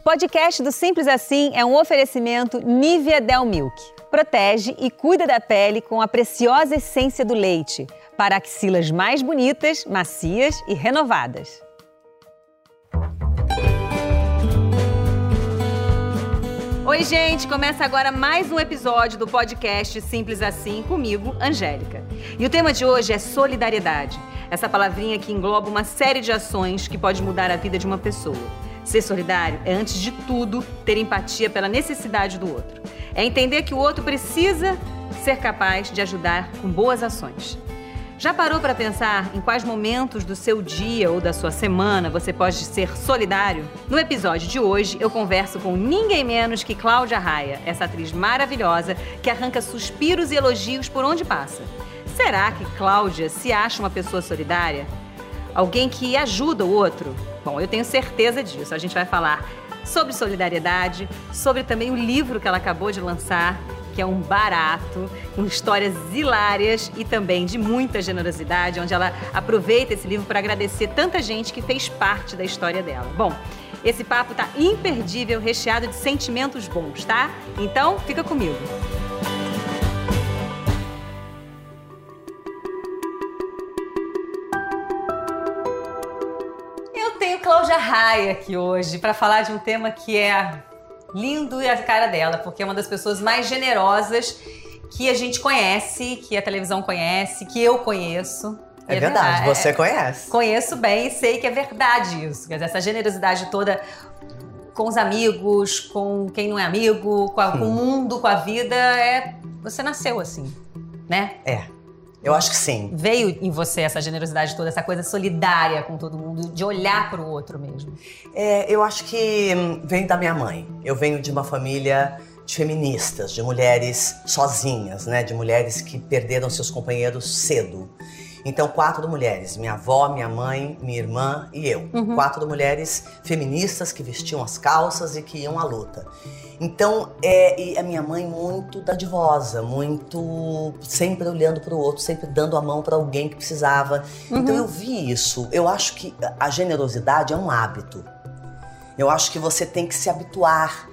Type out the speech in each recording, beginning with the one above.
O podcast do Simples Assim é um oferecimento Nivea Del Milk. Protege e cuida da pele com a preciosa essência do leite para axilas mais bonitas, macias e renovadas. Oi, gente! Começa agora mais um episódio do podcast Simples Assim comigo, Angélica. E o tema de hoje é solidariedade. Essa palavrinha que engloba uma série de ações que pode mudar a vida de uma pessoa. Ser solidário é, antes de tudo, ter empatia pela necessidade do outro. É entender que o outro precisa ser capaz de ajudar com boas ações. Já parou para pensar em quais momentos do seu dia ou da sua semana você pode ser solidário? No episódio de hoje, eu converso com ninguém menos que Cláudia Raia, essa atriz maravilhosa que arranca suspiros e elogios por onde passa. Será que Cláudia se acha uma pessoa solidária? Alguém que ajuda o outro? Bom, eu tenho certeza disso. A gente vai falar sobre solidariedade, sobre também o livro que ela acabou de lançar, que é um barato, com histórias hilárias e também de muita generosidade, onde ela aproveita esse livro para agradecer tanta gente que fez parte da história dela. Bom, esse papo tá imperdível, recheado de sentimentos bons, tá? Então, fica comigo. Cláudia Raia aqui hoje para falar de um tema que é lindo e a cara dela, porque é uma das pessoas mais generosas que a gente conhece, que a televisão conhece, que eu conheço. É, é verdade, verdade, você é, conhece. Conheço bem e sei que é verdade isso. Quer dizer, essa generosidade toda com os amigos, com quem não é amigo, com, a, com o mundo, com a vida, é você nasceu assim, né? É. Eu acho que sim. Veio em você essa generosidade toda, essa coisa solidária com todo mundo, de olhar para o outro mesmo? É, eu acho que vem da minha mãe. Eu venho de uma família de feministas, de mulheres sozinhas, né? De mulheres que perderam seus companheiros cedo. Então, quatro mulheres: minha avó, minha mãe, minha irmã e eu. Uhum. Quatro mulheres feministas que vestiam as calças e que iam à luta. Então, é, a minha mãe muito dadivosa, muito sempre olhando para o outro, sempre dando a mão para alguém que precisava. Então, uhum. Então, eu vi isso. Eu acho que a generosidade é um hábito. Eu acho que você tem que se habituar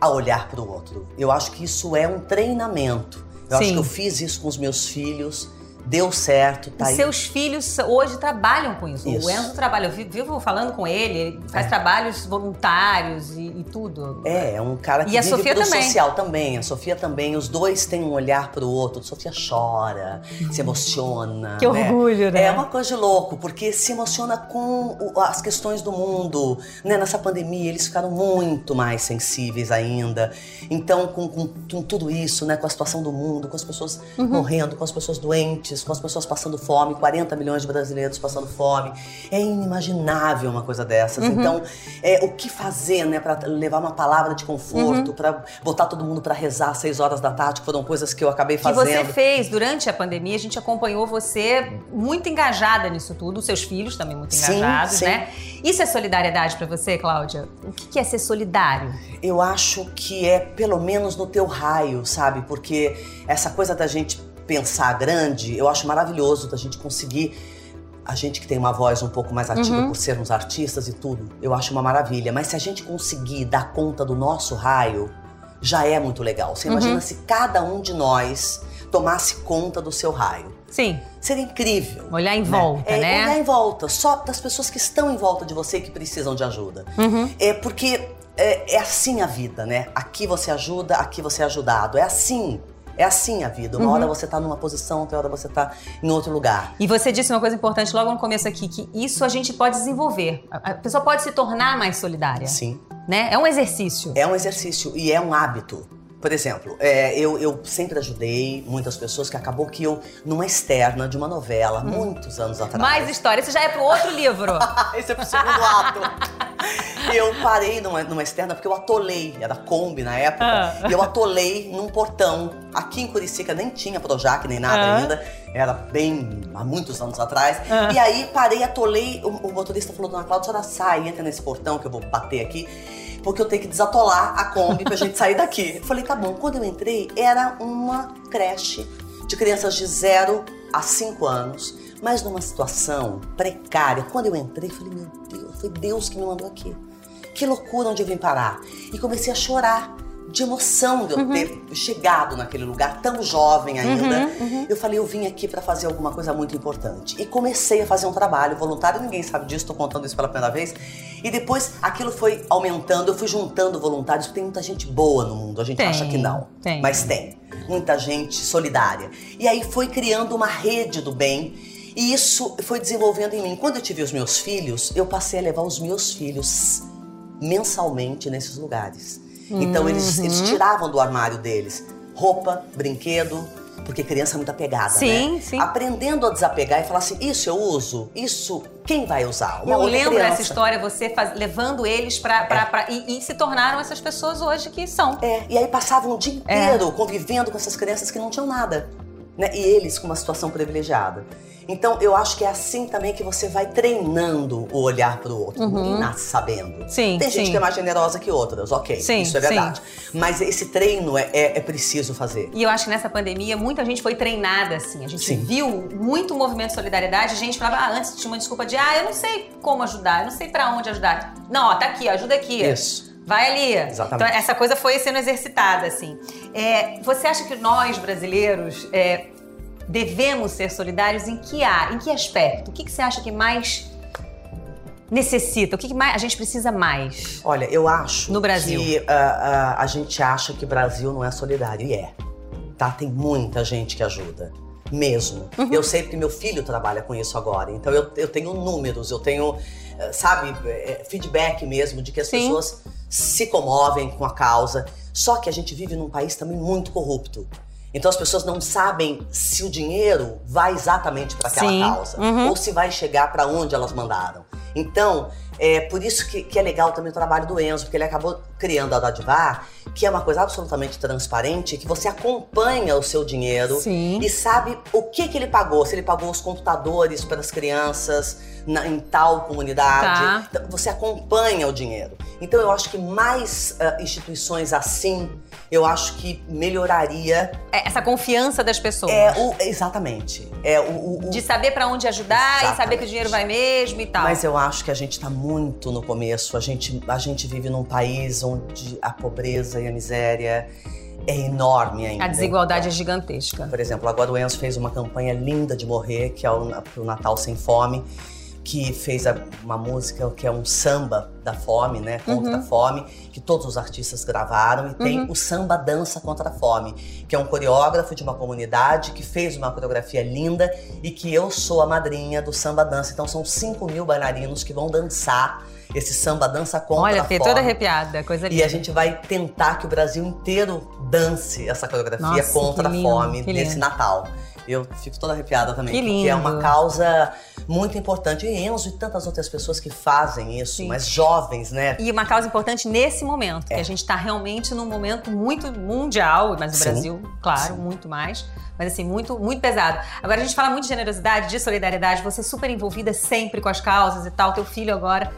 a olhar para o outro. Eu acho que isso é um treinamento. Eu Sim. acho que eu fiz isso com os meus filhos deu certo, tá e Seus filhos hoje trabalham com isso. isso. O Enzo trabalha, eu vivo falando com ele, faz é. trabalhos voluntários e, e, tudo. É, é um cara que e vive a Sofia também. social também. A Sofia também, os dois têm um olhar pro outro. A Sofia chora, se emociona. Que né? orgulho, né? É uma coisa de louco, porque se emociona com as questões do mundo. Né? Nessa pandemia, eles ficaram muito mais sensíveis ainda. Então, com, com, com tudo isso, né? com a situação do mundo, com as pessoas uhum. morrendo, com as pessoas doentes, com as pessoas passando fome, 40 milhões de brasileiros passando fome. É inimaginável uma coisa dessas. Uhum. Então, é, o que fazer, né, para levar uma palavra de conforto, uhum. para botar todo mundo para rezar às 6 horas da tarde, que foram coisas que eu acabei fazendo. Que você fez durante a pandemia, a gente acompanhou você muito engajada nisso tudo, seus filhos também muito engajados, sim, sim. né? Isso é solidariedade para você, Cláudia? O que é ser solidário? Eu acho que é pelo menos no teu raio, sabe? Porque essa coisa da gente pensar grande, eu acho maravilhoso da gente conseguir. A gente que tem uma voz um pouco mais ativa uhum. por sermos artistas e tudo, eu acho uma maravilha. Mas se a gente conseguir dar conta do nosso raio, já é muito legal. Você uhum. imagina se cada um de nós tomasse conta do seu raio. Sim. Seria incrível. Olhar em né? volta, é, né? Olhar em volta, só das pessoas que estão em volta de você e que precisam de ajuda. Uhum. É porque é, é, assim a vida, né? Aqui você ajuda, aqui você é ajudado. É assim é assim a vida. Uma uhum. hora você tá numa posição, outra hora você tá em outro lugar. E você disse uma coisa importante logo no começo aqui, que isso a gente pode desenvolver. A pessoa pode se tornar mais solidária. Sim. Né? É um exercício. É um exercício e é um hábito. Por exemplo, é, eu, eu, sempre ajudei muitas pessoas que acabou que eu, numa externa de uma novela, hum. muitos anos atrás. Mais história, isso já é pro outro livro. Esse é pro segundo ato. eu parei numa, numa externa porque eu atolei, era Kombi na época, ah. e eu atolei num portão. Aqui em Curicica nem tinha Projac nem nada ah. ainda, era bem há muitos anos atrás. Ah. E aí parei, atolei, o, o motorista falou, dona Cláudia, a senhora sai, entra nesse portão que eu vou bater aqui porque eu tenho que desatolar a Kombi pra gente sair daqui. Eu falei, tá bom. Quando eu entrei, era uma creche de crianças de 0 a 5 anos, mas numa situação precária. Quando eu entrei, eu falei, meu Deus, foi Deus que me mandou aqui. que loucura onde eu vim parar. E comecei a chorar de emoção de eu Uhum. ter chegado naquele lugar tão jovem ainda. Uhum, uhum. Eu falei, eu vim aqui para fazer alguma coisa muito importante. E comecei a fazer um trabalho voluntário, ninguém sabe disso, tô contando isso pela primeira vez. E depois aquilo foi aumentando, eu fui juntando voluntários, porque tem muita gente boa no mundo, a gente Tem, acha que não. tem. Mas tem. Muita gente solidária. E aí foi criando uma rede do bem. E isso foi desenvolvendo em mim. Quando eu tive os meus filhos, eu passei a levar os meus filhos mensalmente nesses lugares. Então eles, Uhum. eles tiravam do armário deles roupa, brinquedo, porque criança é muito apegada, Sim, né? sim. Aprendendo a desapegar e falar assim, isso eu uso, isso quem vai usar? Uma Eu lembro criança. dessa história, você faz- levando eles pra. pra, pra- e, e se tornaram essas pessoas hoje que são. É, e aí passavam o dia É. inteiro convivendo com essas crianças que não tinham nada. Né? E eles com uma situação privilegiada. Então, eu acho que é assim também que você vai treinando o olhar para o outro. Ninguém nasce sabendo. Uhum. Sim, Tem gente sim. que é mais generosa que outras, ok. Sim, isso é sim. verdade. Mas esse treino é, é- é preciso fazer. E eu acho que nessa pandemia muita gente foi treinada assim. A gente Sim. viu muito movimento de solidariedade. A gente falava, ah, antes tinha uma desculpa de, ah, eu não sei como ajudar, eu não sei pra onde ajudar. Não, ó, tá aqui, ó, ajuda aqui. Isso. Vai ali. Exatamente. Então, essa coisa foi sendo exercitada, assim. É, você acha que nós, brasileiros, é, devemos ser solidários em que, a- em que aspecto? O que, que você acha que mais necessita? O que, que mais, a gente precisa mais? Olha, eu acho No Brasil. que ah, ah, a gente acha que o Brasil não é solidário. E é. Tá? Tem muita gente que ajuda. Mesmo. Uhum. Eu sei que meu filho trabalha com isso agora. Então eu, eu tenho números, eu tenho, eh, sabe, eh, feedback mesmo de que as Sim. pessoas se comovem com a causa. Só que a gente vive num país também muito corrupto. Então as pessoas não sabem se o dinheiro vai exatamente para aquela Sim. causa Uhum. ou se vai chegar para onde elas mandaram. Então, é por isso que, que é legal também o trabalho do Enzo, porque ele acabou criando a Dadivar, que é uma coisa absolutamente transparente, que você acompanha o seu dinheiro Sim. e sabe o que, que ele pagou. Se ele pagou os computadores para as crianças na- em tal comunidade. Tá. Então, você acompanha o dinheiro. Então eu acho que mais ah, instituições assim, eu acho que melhoraria. É, essa confiança das pessoas. É o, exatamente. É o, o- o- De saber pra onde ajudar e saber Exatamente. que o dinheiro vai mesmo e tal. Mas eu acho que a gente tá muito no começo. A gente, a gente vive num país onde a pobreza e a miséria é enorme ainda. A desigualdade é gigantesca. Por exemplo, agora o Enzo fez uma campanha linda de morrer, que é o, Natal Sem Fome, que fez a- uma música que é um samba da fome, né? Contra Uhum. a fome, que todos os artistas gravaram. E tem o Samba Dança Contra a Fome, que é um coreógrafo de uma comunidade que fez uma coreografia linda e que eu sou a madrinha do Samba Dança. Então são 5 mil bailarinos que vão dançar esse Samba Dança Contra Olha, a Fome. toda arrepiada, coisa linda. E a gente vai tentar que o Brasil inteiro dance essa coreografia Nossa, contra que a lindo, fome nesse lindo. Natal. Eu fico toda arrepiada também, Que porque é uma lindo. causa muito importante. E Enzo e tantas outras pessoas que fazem isso, Sim. mas jovens, né? E uma causa importante nesse momento, que É. a gente está realmente num momento muito mundial, mas no Sim. Brasil, claro, Sim. muito mais. Mas assim, muito, muito pesado. Agora, a gente fala muito de generosidade, de solidariedade, você é super envolvida sempre com as causas e tal, teu filho agora.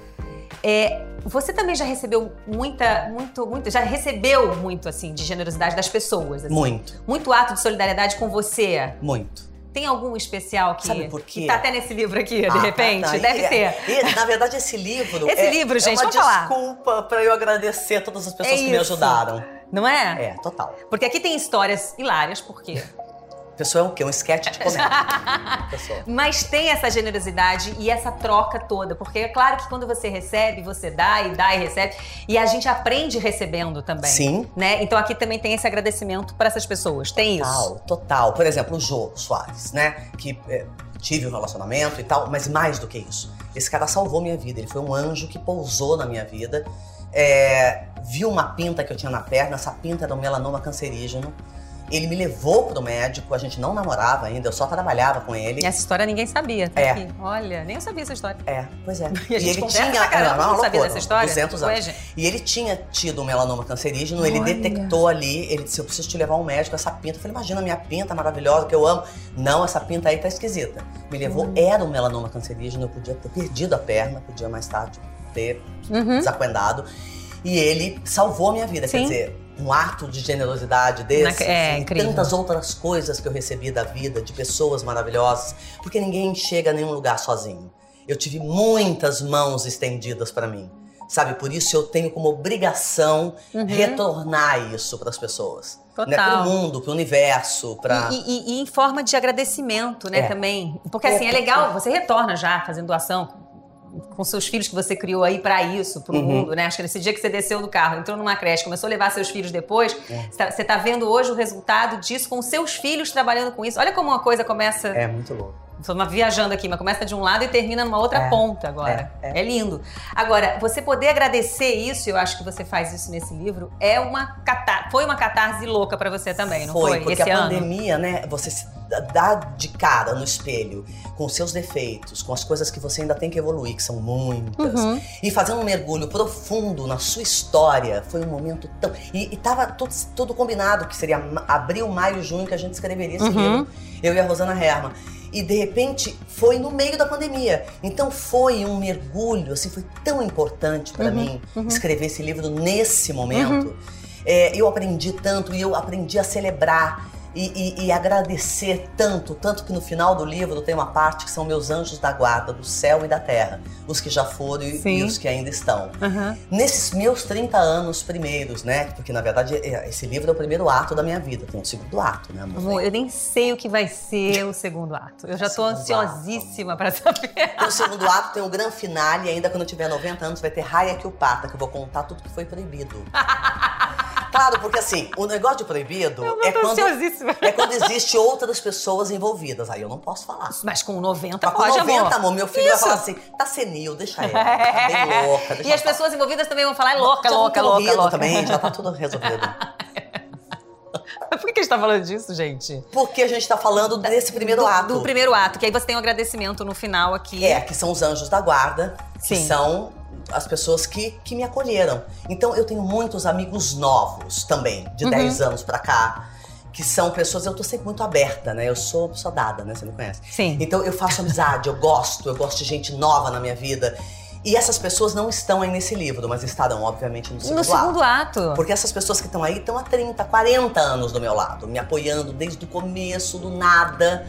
É, você também já recebeu muita, muito, muito, já recebeu muito, assim, de generosidade das pessoas, assim? Muito, Muito ato de solidariedade com você. muito. Tem algum especial que, Sabe por quê? que tá até nesse livro aqui, de Ah, repente? tá, tá. Deve E- ter. e, na verdade, esse livro. Esse é, livro, gente, é uma desculpa pra eu agradecer a todas as pessoas É que me ajudaram. Não é? É, total. Porque aqui tem histórias hilárias, por quê? A pessoa é o quê? Um esquete de comédia. Mas tem essa generosidade e essa troca toda. Porque é claro que quando você recebe, você dá e dá e recebe. E a gente aprende recebendo também. Sim. Né? Então aqui também tem esse agradecimento para essas pessoas. Tem isso. Total, total. Por exemplo, o Jô Soares, né? Que é, tive um relacionamento e tal, mas mais do que isso. Esse cara salvou minha vida. Ele foi um anjo que pousou na minha vida. É, viu uma pinta que eu tinha na perna, essa pinta era um melanoma cancerígeno. Ele me levou pro médico, a gente não namorava ainda, eu só trabalhava com ele. E essa história ninguém sabia. Tá É. aqui. Olha, nem eu sabia essa história. É, pois é. E a gente ele tinha, caramba, não, não sabia dessa história? 200 Ué, anos. E ele tinha tido um melanoma cancerígeno, ele Olha. detectou ali, ele disse: Eu preciso te levar a um médico, essa pinta. Eu falei: Imagina a minha pinta maravilhosa que eu amo. Não, essa pinta aí tá esquisita. Me levou, Hum. era um melanoma cancerígeno, eu podia ter perdido a perna, podia mais tarde ter Uhum. desacuendado. E ele salvou a minha vida. Sim. Quer dizer, um ato de generosidade desse. Na- é, assim, incrível. tantas outras coisas que eu recebi da vida, de pessoas maravilhosas. Porque ninguém chega a nenhum lugar sozinho. Eu tive muitas mãos estendidas para mim. sabe? Por isso eu tenho como obrigação Uhum. retornar isso para as pessoas. Total. Né? Para o mundo, para o universo, para. E, e- e em forma de agradecimento, né, É. também. Porque É, assim, é legal, você retorna já fazendo doação com seus filhos que você criou aí pra isso, pro Uhum. mundo, né? Acho que nesse dia que você desceu do carro, entrou numa creche, começou a levar seus filhos depois, É. você tá- você tá vendo hoje o resultado disso com seus filhos trabalhando com isso. Olha como uma coisa começa É muito louco. Uma- viajando aqui, mas começa de um lado e termina numa outra É, ponta agora. É, é, lindo. Agora, você poder agradecer isso, eu acho que você faz isso nesse livro, é uma catar foi uma catarse louca pra você também, não foi? porque Esse a ano. pandemia, né? Você se dá de cara no espelho com seus defeitos, com as coisas que você ainda tem que evoluir, que são muitas. Uhum. E fazer um mergulho profundo na sua história foi um momento tão. E, e tava tudo, tudo combinado, que seria abril, maio, junho que a gente escreveria esse Uhum. livro. Eu e a Rosana Herman. E de repente foi no meio da pandemia. Então foi um mergulho, assim, foi tão importante para Uhum, mim uhum. escrever esse livro nesse momento. É, eu aprendi tanto e eu aprendi a celebrar e, e- e agradecer tanto, tanto que no final do livro tem uma parte que são meus anjos da guarda, do céu e da terra, os que já foram e, e os que ainda estão. Uhum. Nesses meus 30 anos primeiros, né? Porque na verdade é- esse livro é o primeiro ato da minha vida, tem um segundo ato, né, amor? Amor, eu nem sei o que vai ser o segundo ato. Eu já Segundo ansiosíssima pra saber. O segundo ato, tem o grande finale, e ainda quando eu tiver 90 anos vai ter Raia que o Pata, que eu vou contar tudo que foi proibido. Claro, porque assim, o negócio de proibido é quando, é quando existe outras pessoas envolvidas. Aí eu não posso falar. Mas com 90 Mas com pode, 90, amor. amor, meu filho vai Isso. falar assim, tá senil, deixa ela, tá bem louca. E as ela pessoas envolvidas também vão falar, é louca, já louca, louca, louca. também, já tá tudo resolvido. Por que que a gente tá falando disso, gente? Porque a gente tá falando desse primeiro do, ato. Do primeiro ato, que aí você tem um agradecimento no final aqui. É, que são os anjos da guarda, que Sim. são as pessoas que, que me acolheram. Então eu tenho muitos amigos novos também, de Uhum. 10 anos pra cá, que são pessoas, eu tô sempre muito aberta, né? Eu sou pessoa dada, né? Você me conhece. Sim. Então eu faço amizade, eu gosto, eu gosto de gente nova na minha vida. E essas pessoas não estão aí nesse livro, mas estarão, obviamente, no segundo, no segundo ato. ato. Porque essas pessoas que estão aí estão há 30, 40 anos do meu lado, me apoiando desde o começo, do nada.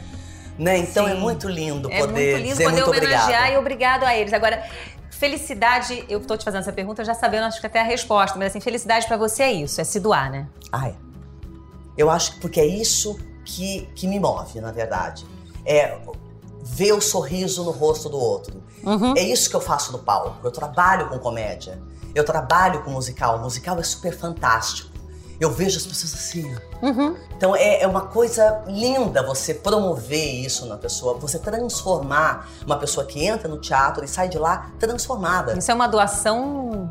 Né? Então Sim. é muito lindo É poder muito lindo dizer poder muito obrigado. e obrigado a eles. Agora, felicidade, eu tô te fazendo essa pergunta já sabendo, acho que até a resposta, mas assim, felicidade pra você é isso, é se doar, né? Ah, é. Eu acho que porque é isso que, que me move, na verdade. É ver o sorriso no rosto do outro. Uhum. É isso que eu faço no palco. Eu trabalho com comédia. Eu trabalho com musical. O musical é super fantástico. Eu vejo as pessoas assim. Uhum. Então é, é uma coisa linda você promover isso na pessoa, você transformar uma pessoa que entra no teatro e sai de lá transformada. Isso é uma doação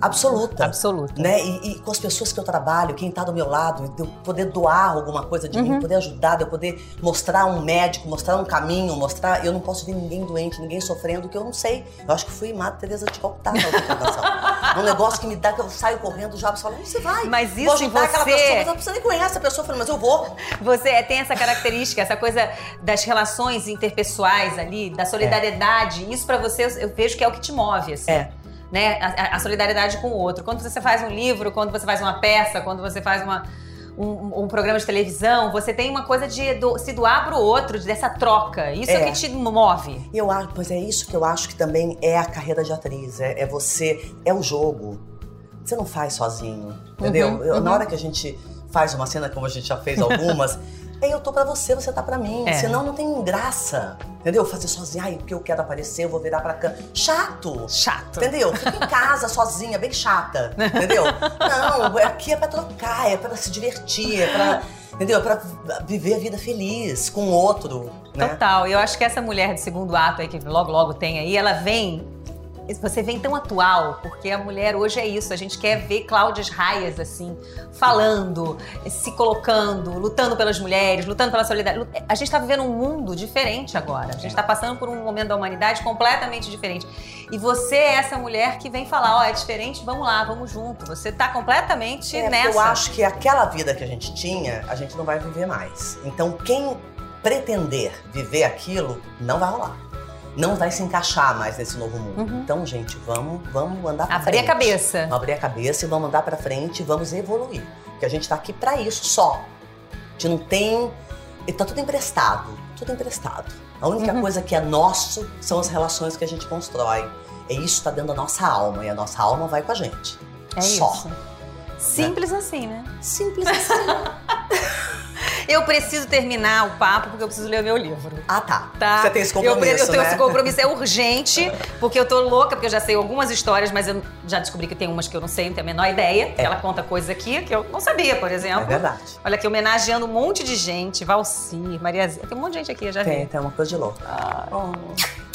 Absoluta. absoluta. Né? E, e com as pessoas que eu trabalho, quem tá do meu lado, de eu poder doar alguma coisa de Uhum. mim, poder ajudar, de eu poder mostrar um médico, mostrar um caminho, mostrar. Eu não posso ver ninguém doente, ninguém sofrendo, que eu não sei. Eu acho que fui Madre Teresa de Calcutá na. É um negócio que me dá que eu saio correndo, já fala, onde você vai? Mas Vou isso em ajudar aquela você- pessoa, mas não nem conhecer a pessoa. Eu falei, mas eu vou. Você é- tem essa característica, essa coisa das relações interpessoais ali, da solidariedade. Isso pra você eu, eu vejo que é o que te move, assim. É. Né? A, a- solidariedade com o outro. Quando você faz um livro, quando você faz uma peça, quando você faz uma, um, um programa de televisão, você tem uma coisa de do- se doar pro outro, dessa troca. Isso é, É. o que te move. Eu acho, pois é isso que eu acho que também é a carreira de atriz. É, é você, é o jogo. Você não faz sozinho, entendeu? Uhum, Eu- uhum. Na hora que a gente faz uma cena, como a gente já fez algumas, é eu tô pra você, você tá pra mim. É. Senão não tem graça, entendeu? Fazer sozinho, ai, porque eu quero aparecer, eu vou virar pra cá. Chato! Chato. Entendeu? Fica em casa sozinha, bem chata. Entendeu? Não, aqui é pra trocar, é pra se divertir, é pra. Entendeu? É pra viver a vida feliz com o outro. Né? Total. E eu acho que essa mulher do segundo ato aí, que logo, logo tem aí, ela vem. Você vem tão atual, porque a mulher hoje é isso. A gente quer ver Cláudias Raias, assim, falando, se colocando, lutando pelas mulheres, lutando pela solidariedade. A gente tá vivendo um mundo diferente agora. A gente tá passando por um momento da humanidade completamente diferente. E você é essa mulher que vem falar: ó, é diferente, vamos lá, vamos junto. Você tá completamente É, nessa. Eu acho que aquela vida que a gente tinha, a gente não vai viver mais. Então, quem pretender viver aquilo, não vai rolar. Não vai se encaixar mais nesse novo mundo. Uhum. Então, gente, vamos, vamos andar pra Abrir frente. a cabeça. Vamos abrir a cabeça e vamos andar pra frente e vamos evoluir. Porque a gente tá aqui pra isso só. A gente não tem. e Tá tudo emprestado. Tudo emprestado. A única Uhum. coisa que é nosso são as relações que a gente constrói. É isso que está dentro da nossa alma e a nossa alma vai com a gente. É Só. isso. Simples assim, né? Simples assim. Eu preciso terminar o papo porque eu preciso ler o meu livro. ah, tá. Tá? Você tem esse Eu, compromisso, eu tenho né? esse compromisso, é urgente, porque eu tô louca, porque eu já sei algumas histórias, mas eu já descobri que tem umas que eu não sei, não tenho a menor ideia. que Ela conta coisas aqui que eu não sabia, por exemplo. É verdade. Olha aqui, homenageando um monte de gente, Valcir, Maria Zé. Tem um monte de gente aqui, eu já Tem, vi. tem uma coisa de louco. Ah, Oh.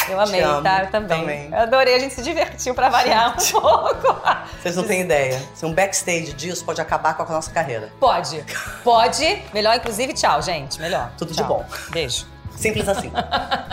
Eu amei, amo, tá? Eu também. também. Eu adorei, a gente se divertiu pra variar um pouco. Vocês não têm ideia. Se um backstage disso pode acabar com a nossa carreira. Pode, pode. Melhor, inclusive, tchau, gente. Melhor. Tudo de Tchau. bom. Beijo. Simples assim.